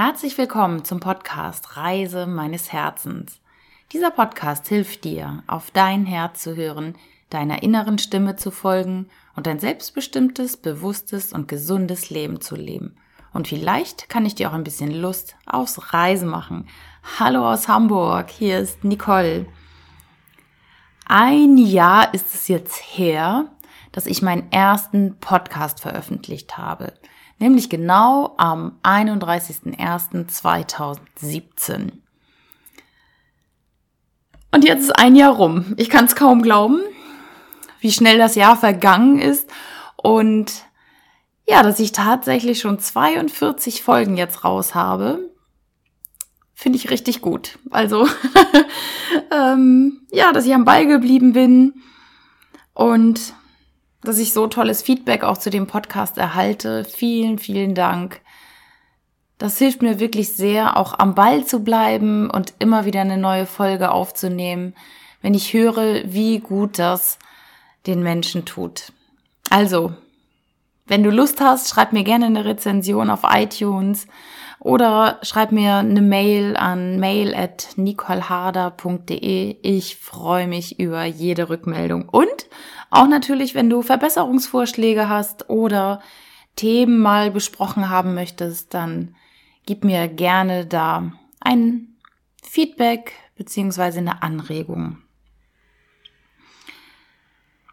Herzlich willkommen zum Podcast Reise meines Herzens. Dieser Podcast hilft dir, auf dein Herz zu hören, deiner inneren Stimme zu folgen und ein selbstbestimmtes, bewusstes und gesundes Leben zu leben. Und vielleicht kann ich dir auch ein bisschen Lust aufs Reisen machen. Hallo aus Hamburg, hier ist Nicole. Ein Jahr ist es jetzt her, dass ich meinen ersten Podcast veröffentlicht habe. Nämlich genau am 31.01.2017. Und jetzt ist ein Jahr rum. Ich kann es kaum glauben, wie schnell das Jahr vergangen ist und ja, dass ich tatsächlich schon 42 Folgen jetzt raus habe finde ich richtig gut. Also, ähm, ja, dass ich am Ball geblieben bin und dass ich so tolles Feedback auch zu dem Podcast erhalte. Vielen, vielen Dank. Das hilft mir wirklich sehr, auch am Ball zu bleiben und immer wieder eine neue Folge aufzunehmen, wenn ich höre, wie gut das den Menschen tut. Also, wenn du Lust hast, schreib mir gerne eine Rezension auf iTunes oder schreib mir eine Mail an mail at nicoleharder.de. Ich freue mich über jede Rückmeldung. Und auch natürlich, wenn du Verbesserungsvorschläge hast oder Themen mal besprochen haben möchtest, dann gib mir gerne da ein Feedback beziehungsweise eine Anregung.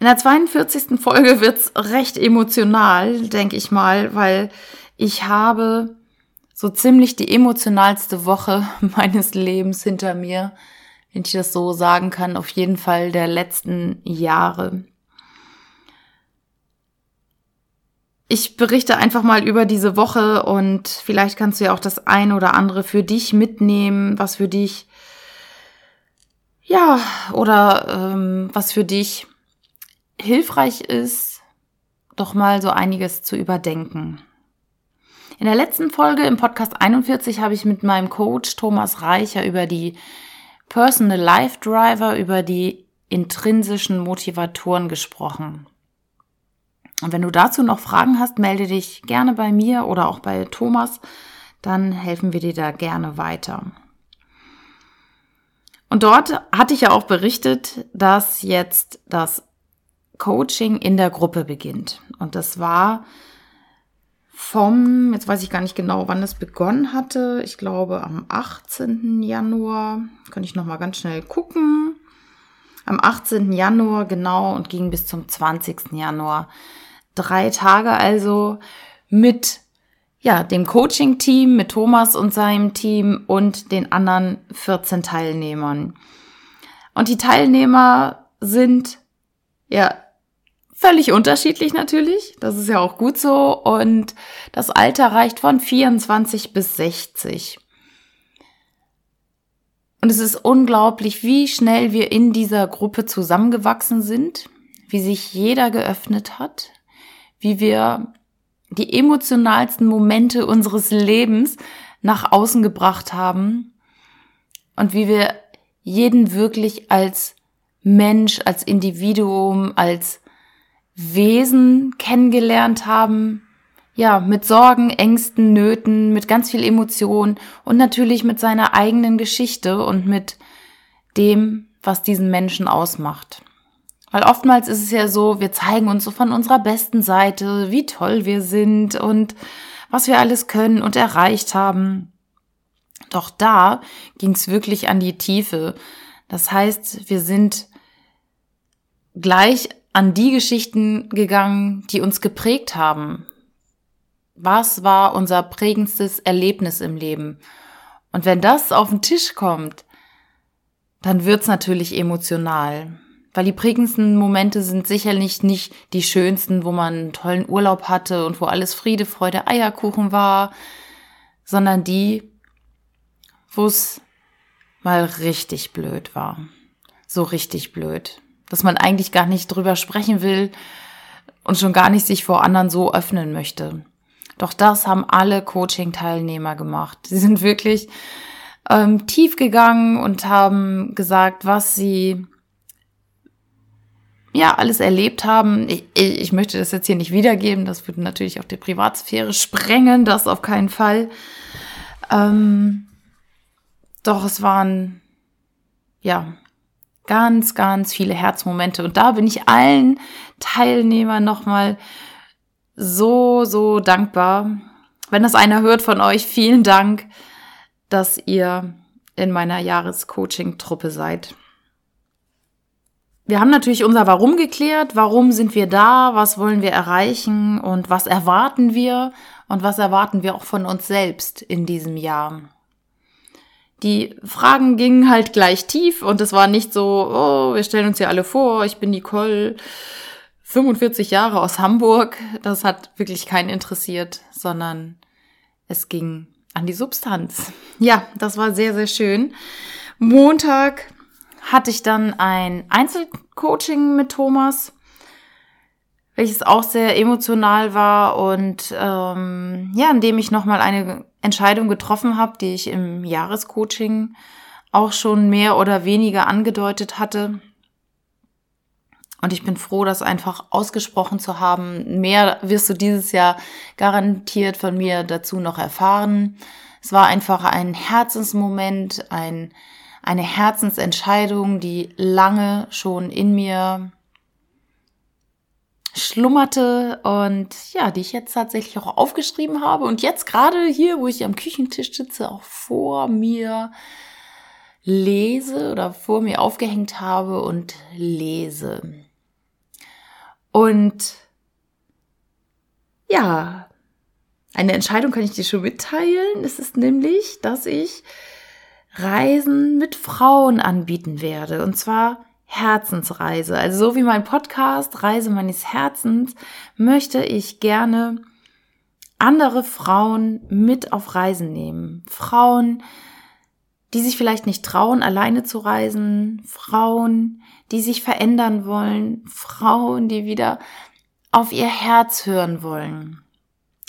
In der 42. Folge wird's recht emotional, denke ich mal, weil ich habe so ziemlich die emotionalste Woche meines Lebens hinter mir, wenn ich das so sagen kann, auf jeden Fall der letzten Jahre. Ich berichte einfach mal über diese Woche und vielleicht kannst du ja auch das ein oder andere für dich mitnehmen, was für dich, ja, oder ähm, was für dich hilfreich ist, doch mal so einiges zu überdenken. In der letzten Folge im Podcast 41 habe ich mit meinem Coach Thomas Reicher über die Personal Life Driver, über die intrinsischen Motivatoren gesprochen. Und wenn du dazu noch Fragen hast, melde dich gerne bei mir oder auch bei Thomas, dann helfen wir dir da gerne weiter. Und dort hatte ich ja auch berichtet, dass jetzt das Coaching in der Gruppe beginnt. Und das war vom, jetzt weiß ich gar nicht genau, wann es begonnen hatte. Ich glaube am 18. Januar. Kann ich noch mal ganz schnell gucken. Am 18. Januar genau und ging bis zum 20. Januar. Drei Tage also mit ja, dem Coaching-Team, mit Thomas und seinem Team und den anderen 14 Teilnehmern. Und die Teilnehmer sind ja Völlig unterschiedlich natürlich, das ist ja auch gut so. Und das Alter reicht von 24 bis 60. Und es ist unglaublich, wie schnell wir in dieser Gruppe zusammengewachsen sind, wie sich jeder geöffnet hat, wie wir die emotionalsten Momente unseres Lebens nach außen gebracht haben und wie wir jeden wirklich als Mensch, als Individuum, als Wesen kennengelernt haben, ja, mit Sorgen, Ängsten, Nöten, mit ganz viel Emotion und natürlich mit seiner eigenen Geschichte und mit dem, was diesen Menschen ausmacht. Weil oftmals ist es ja so, wir zeigen uns so von unserer besten Seite, wie toll wir sind und was wir alles können und erreicht haben. Doch da ging es wirklich an die Tiefe. Das heißt, wir sind gleich an die Geschichten gegangen, die uns geprägt haben. Was war unser prägendstes Erlebnis im Leben? Und wenn das auf den Tisch kommt, dann wird's natürlich emotional. Weil die prägendsten Momente sind sicherlich nicht die schönsten, wo man einen tollen Urlaub hatte und wo alles Friede, Freude, Eierkuchen war, sondern die, wo es mal richtig blöd war. So richtig blöd dass man eigentlich gar nicht drüber sprechen will und schon gar nicht sich vor anderen so öffnen möchte. Doch das haben alle Coaching-Teilnehmer gemacht. Sie sind wirklich ähm, tief gegangen und haben gesagt, was sie ja alles erlebt haben. Ich, ich möchte das jetzt hier nicht wiedergeben. Das würde natürlich auch die Privatsphäre sprengen. Das auf keinen Fall. Ähm, doch es waren, ja, ganz, ganz viele Herzmomente. Und da bin ich allen Teilnehmern nochmal so, so dankbar. Wenn das einer hört von euch, vielen Dank, dass ihr in meiner Jahrescoaching-Truppe seid. Wir haben natürlich unser Warum geklärt. Warum sind wir da? Was wollen wir erreichen? Und was erwarten wir? Und was erwarten wir auch von uns selbst in diesem Jahr? Die Fragen gingen halt gleich tief und es war nicht so, oh, wir stellen uns ja alle vor, ich bin Nicole, 45 Jahre aus Hamburg. Das hat wirklich keinen interessiert, sondern es ging an die Substanz. Ja, das war sehr, sehr schön. Montag hatte ich dann ein Einzelcoaching mit Thomas, welches auch sehr emotional war und ähm, ja, in dem ich nochmal eine Entscheidung getroffen habe, die ich im Jahrescoaching auch schon mehr oder weniger angedeutet hatte. Und ich bin froh, das einfach ausgesprochen zu haben. Mehr wirst du dieses Jahr garantiert von mir dazu noch erfahren. Es war einfach ein Herzensmoment, ein, eine Herzensentscheidung, die lange schon in mir schlummerte und ja, die ich jetzt tatsächlich auch aufgeschrieben habe und jetzt gerade hier, wo ich am Küchentisch sitze, auch vor mir lese oder vor mir aufgehängt habe und lese. Und ja, eine Entscheidung kann ich dir schon mitteilen. Es ist nämlich, dass ich Reisen mit Frauen anbieten werde. Und zwar Herzensreise. Also so wie mein Podcast Reise meines Herzens möchte ich gerne andere Frauen mit auf Reisen nehmen. Frauen, die sich vielleicht nicht trauen, alleine zu reisen. Frauen, die sich verändern wollen. Frauen, die wieder auf ihr Herz hören wollen.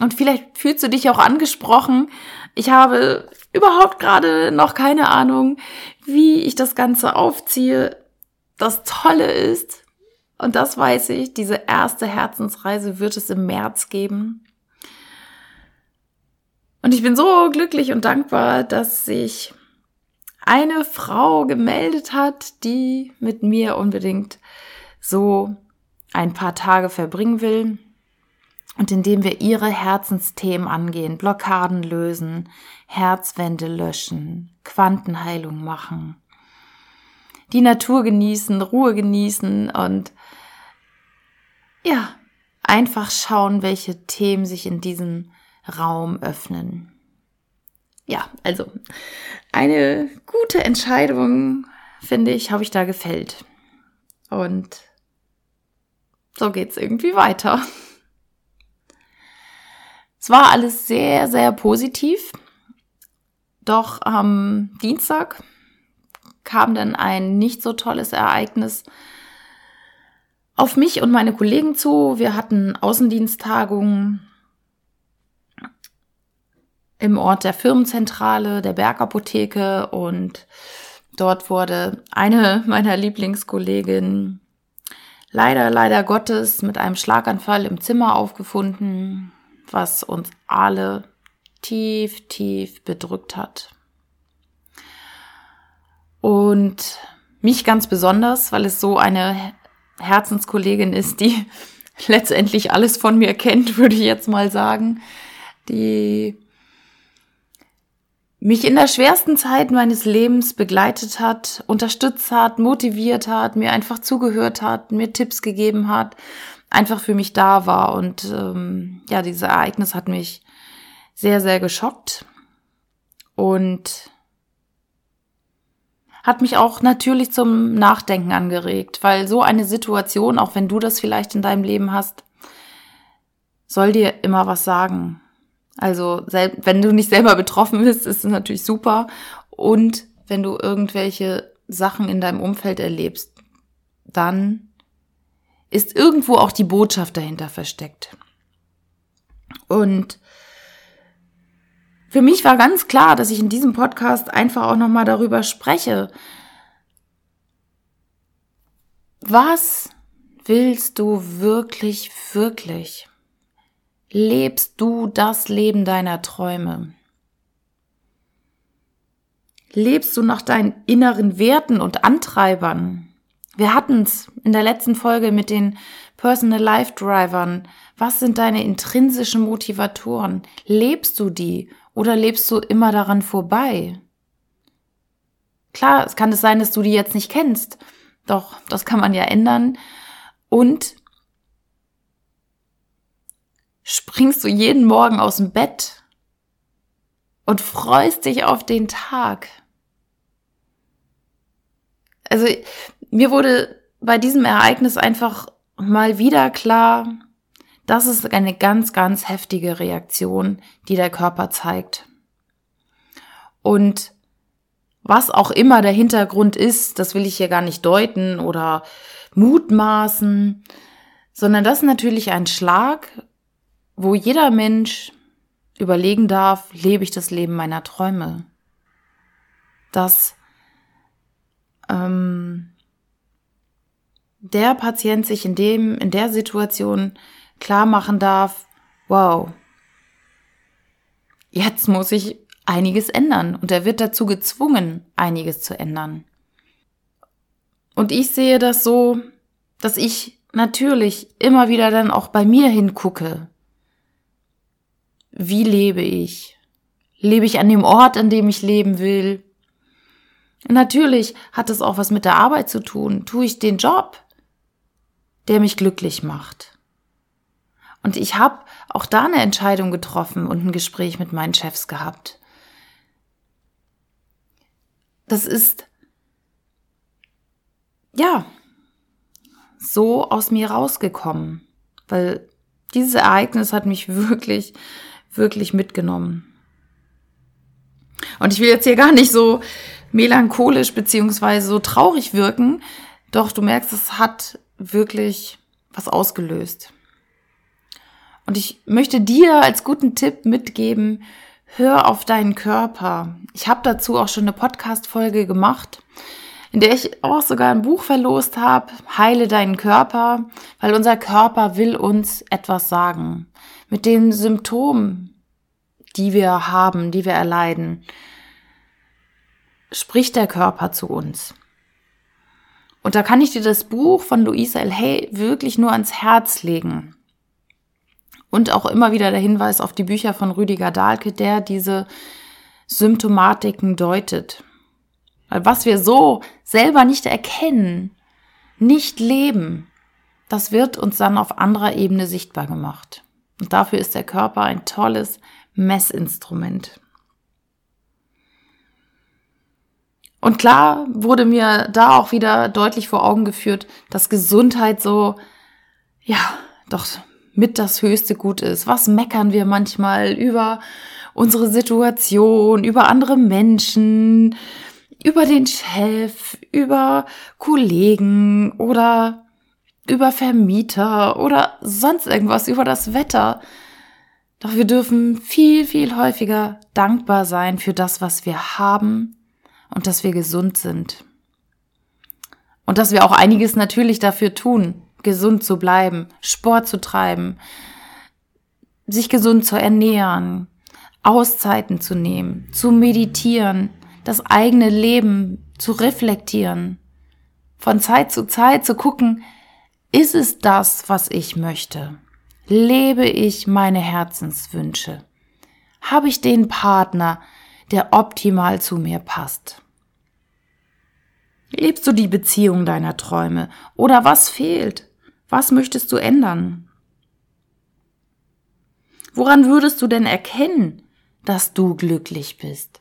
Und vielleicht fühlst du dich auch angesprochen. Ich habe überhaupt gerade noch keine Ahnung, wie ich das Ganze aufziehe das Tolle ist, und das weiß ich, diese erste Herzensreise wird es im März geben. Und ich bin so glücklich und dankbar, dass sich eine Frau gemeldet hat, die mit mir unbedingt so ein paar Tage verbringen will und indem wir ihre Herzensthemen angehen, Blockaden lösen, Herzwände löschen, Quantenheilung machen, die Natur genießen, Ruhe genießen und ja, einfach schauen, welche Themen sich in diesem Raum öffnen. Ja, also eine gute Entscheidung, finde ich, habe ich da gefällt. Und so geht's irgendwie weiter. Es war alles sehr, sehr positiv. Doch am Dienstag kam dann ein nicht so tolles Ereignis auf mich und meine Kollegen zu. Wir hatten Außendiensttagungen im Ort der Firmenzentrale, der Bergapotheke und dort wurde eine meiner Lieblingskolleginnen leider, leider Gottes mit einem Schlaganfall im Zimmer aufgefunden, was uns alle tief, tief bedrückt hat. Und mich ganz besonders, weil es so eine Herzenskollegin ist, die letztendlich alles von mir kennt, würde ich jetzt mal sagen, die mich in der schwersten Zeit meines Lebens begleitet hat, unterstützt hat, motiviert hat, mir einfach zugehört hat, mir Tipps gegeben hat, einfach für mich da war. Und ähm, ja, dieses Ereignis hat mich sehr, sehr geschockt. Und hat mich auch natürlich zum Nachdenken angeregt, weil so eine Situation, auch wenn du das vielleicht in deinem Leben hast, soll dir immer was sagen. Also, wenn du nicht selber betroffen bist, ist es natürlich super. Und wenn du irgendwelche Sachen in deinem Umfeld erlebst, dann ist irgendwo auch die Botschaft dahinter versteckt. Und für mich war ganz klar, dass ich in diesem Podcast einfach auch nochmal darüber spreche. Was willst du wirklich, wirklich? Lebst du das Leben deiner Träume? Lebst du nach deinen inneren Werten und Antreibern? Wir hatten es in der letzten Folge mit den Personal Life Drivern. Was sind deine intrinsischen Motivatoren? Lebst du die oder lebst du immer daran vorbei? Klar, es kann es sein, dass du die jetzt nicht kennst, doch das kann man ja ändern. Und springst du jeden Morgen aus dem Bett und freust dich auf den Tag. Also mir wurde bei diesem Ereignis einfach mal wieder klar, das ist eine ganz, ganz heftige Reaktion, die der Körper zeigt. Und was auch immer der Hintergrund ist, das will ich hier gar nicht deuten oder mutmaßen, sondern das ist natürlich ein Schlag, wo jeder Mensch überlegen darf, lebe ich das Leben meiner Träume? Dass ähm, der Patient sich in dem, in der Situation klar machen darf, wow, jetzt muss ich einiges ändern und er wird dazu gezwungen, einiges zu ändern. Und ich sehe das so, dass ich natürlich immer wieder dann auch bei mir hingucke wie lebe ich? Lebe ich an dem Ort, an dem ich leben will? Natürlich hat es auch was mit der Arbeit zu tun. Tue ich den Job, der mich glücklich macht? Und ich habe auch da eine Entscheidung getroffen und ein Gespräch mit meinen Chefs gehabt. Das ist, ja, so aus mir rausgekommen, weil dieses Ereignis hat mich wirklich wirklich mitgenommen. Und ich will jetzt hier gar nicht so melancholisch beziehungsweise so traurig wirken, doch du merkst, es hat wirklich was ausgelöst. Und ich möchte dir als guten Tipp mitgeben, hör auf deinen Körper. Ich habe dazu auch schon eine Podcast-Folge gemacht, in der ich auch sogar ein Buch verlost habe, Heile deinen Körper, weil unser Körper will uns etwas sagen mit den Symptomen, die wir haben, die wir erleiden, spricht der Körper zu uns. Und da kann ich dir das Buch von Louisa L. Hay wirklich nur ans Herz legen. Und auch immer wieder der Hinweis auf die Bücher von Rüdiger Dahlke, der diese Symptomatiken deutet. Weil was wir so selber nicht erkennen, nicht leben, das wird uns dann auf anderer Ebene sichtbar gemacht. Und dafür ist der Körper ein tolles Messinstrument. Und klar wurde mir da auch wieder deutlich vor Augen geführt, dass Gesundheit so, ja, doch mit das höchste Gut ist. Was meckern wir manchmal über unsere Situation, über andere Menschen, über den Chef, über Kollegen oder über Vermieter oder sonst irgendwas, über das Wetter. Doch wir dürfen viel, viel häufiger dankbar sein für das, was wir haben und dass wir gesund sind. Und dass wir auch einiges natürlich dafür tun, gesund zu bleiben, Sport zu treiben, sich gesund zu ernähren, Auszeiten zu nehmen, zu meditieren, das eigene Leben zu reflektieren, von Zeit zu Zeit zu gucken, ist es das, was ich möchte? Lebe ich meine Herzenswünsche? Habe ich den Partner, der optimal zu mir passt? Lebst du die Beziehung deiner Träume? Oder was fehlt? Was möchtest du ändern? Woran würdest du denn erkennen, dass du glücklich bist?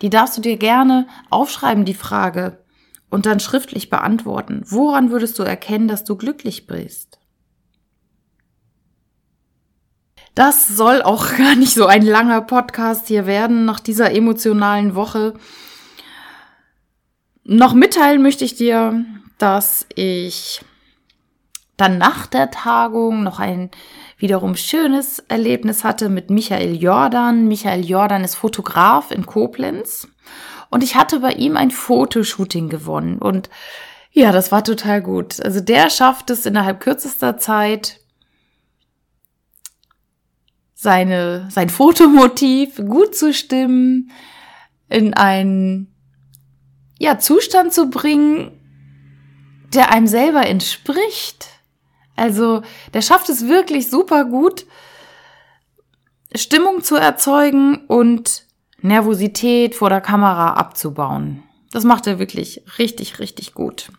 Die darfst du dir gerne aufschreiben, die Frage, und dann schriftlich beantworten. Woran würdest du erkennen, dass du glücklich bist? Das soll auch gar nicht so ein langer Podcast hier werden nach dieser emotionalen Woche. Noch mitteilen möchte ich dir, dass ich dann nach der Tagung noch ein wiederum schönes Erlebnis hatte mit Michael Jordan. Michael Jordan ist Fotograf in Koblenz und ich hatte bei ihm ein Fotoshooting gewonnen. Und ja, das war total gut. Also der schafft es innerhalb kürzester Zeit, seine, sein Fotomotiv gut zu stimmen, in einen, ja, Zustand zu bringen, der einem selber entspricht. Also, der schafft es wirklich super gut, Stimmung zu erzeugen und Nervosität vor der Kamera abzubauen. Das macht er wirklich richtig, richtig gut.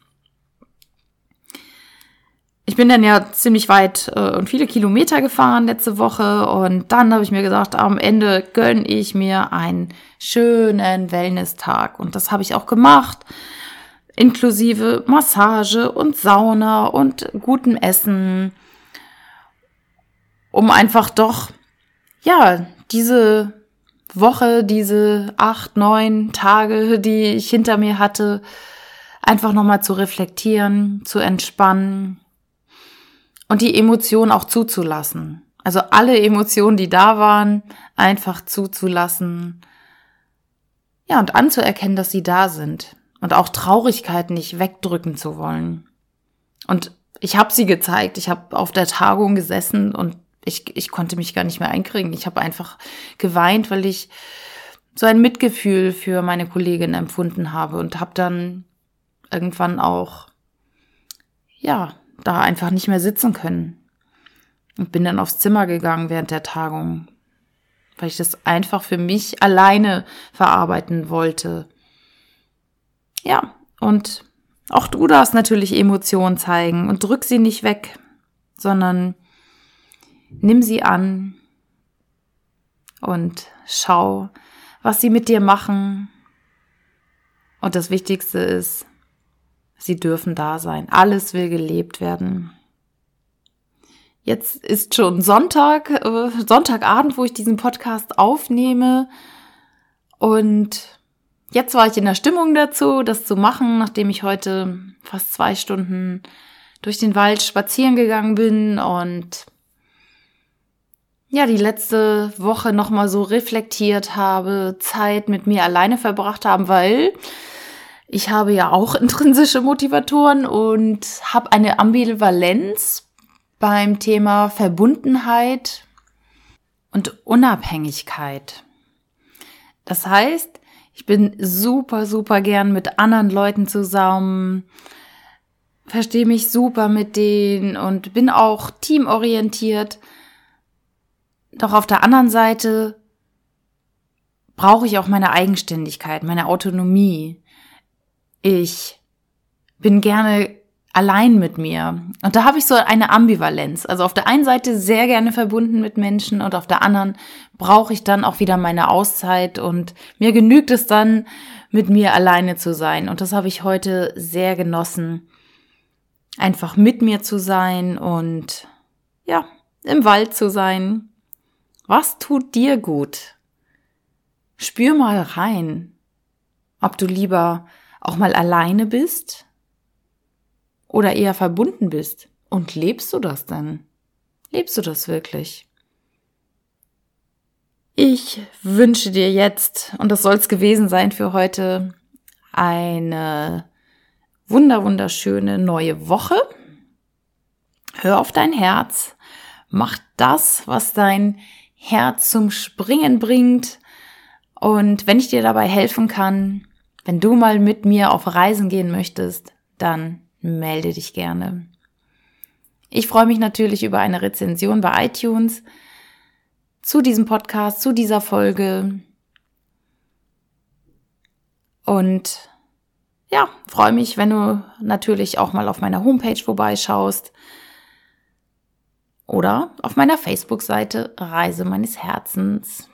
Ich bin dann ja ziemlich weit äh, und viele Kilometer gefahren letzte Woche. Und dann habe ich mir gesagt, am Ende gönne ich mir einen schönen Wellness-Tag. Und das habe ich auch gemacht, inklusive Massage und Sauna und gutem Essen, um einfach doch, ja, diese Woche, diese acht, neun Tage, die ich hinter mir hatte, einfach nochmal zu reflektieren, zu entspannen und die Emotionen auch zuzulassen. Also alle Emotionen, die da waren, einfach zuzulassen. Ja, und anzuerkennen, dass sie da sind. Und auch Traurigkeit nicht wegdrücken zu wollen. Und ich habe sie gezeigt. Ich habe auf der Tagung gesessen und ich, ich konnte mich gar nicht mehr einkriegen. Ich habe einfach geweint, weil ich so ein Mitgefühl für meine Kollegin empfunden habe und habe dann irgendwann auch, ja, da einfach nicht mehr sitzen können. Und bin dann aufs Zimmer gegangen während der Tagung, weil ich das einfach für mich alleine verarbeiten wollte. Ja, und auch du darfst natürlich Emotionen zeigen und drück sie nicht weg, sondern Nimm sie an und schau, was sie mit dir machen. Und das Wichtigste ist, sie dürfen da sein. Alles will gelebt werden. Jetzt ist schon Sonntag, äh, Sonntagabend, wo ich diesen Podcast aufnehme. Und jetzt war ich in der Stimmung dazu, das zu machen, nachdem ich heute fast zwei Stunden durch den Wald spazieren gegangen bin und ja, die letzte Woche nochmal so reflektiert habe, Zeit mit mir alleine verbracht haben, weil ich habe ja auch intrinsische Motivatoren und habe eine Ambivalenz beim Thema Verbundenheit und Unabhängigkeit. Das heißt, ich bin super, super gern mit anderen Leuten zusammen, verstehe mich super mit denen und bin auch teamorientiert. Doch auf der anderen Seite brauche ich auch meine Eigenständigkeit, meine Autonomie. Ich bin gerne allein mit mir. Und da habe ich so eine Ambivalenz. Also auf der einen Seite sehr gerne verbunden mit Menschen und auf der anderen brauche ich dann auch wieder meine Auszeit und mir genügt es dann, mit mir alleine zu sein. Und das habe ich heute sehr genossen, einfach mit mir zu sein und ja, im Wald zu sein, was tut dir gut? Spür mal rein, ob du lieber auch mal alleine bist oder eher verbunden bist. Und lebst du das denn? Lebst du das wirklich? Ich wünsche dir jetzt, und das soll es gewesen sein für heute, eine wunder wunderschöne neue Woche. Hör auf dein Herz. Mach das, was dein Herz zum Springen bringt. Und wenn ich dir dabei helfen kann, wenn du mal mit mir auf Reisen gehen möchtest, dann melde dich gerne. Ich freue mich natürlich über eine Rezension bei iTunes zu diesem Podcast, zu dieser Folge. Und ja, freue mich, wenn du natürlich auch mal auf meiner Homepage vorbeischaust oder auf meiner Facebook-Seite Reise meines Herzens.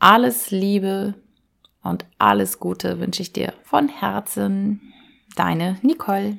Alles Liebe und alles Gute wünsche ich dir von Herzen. Deine Nicole.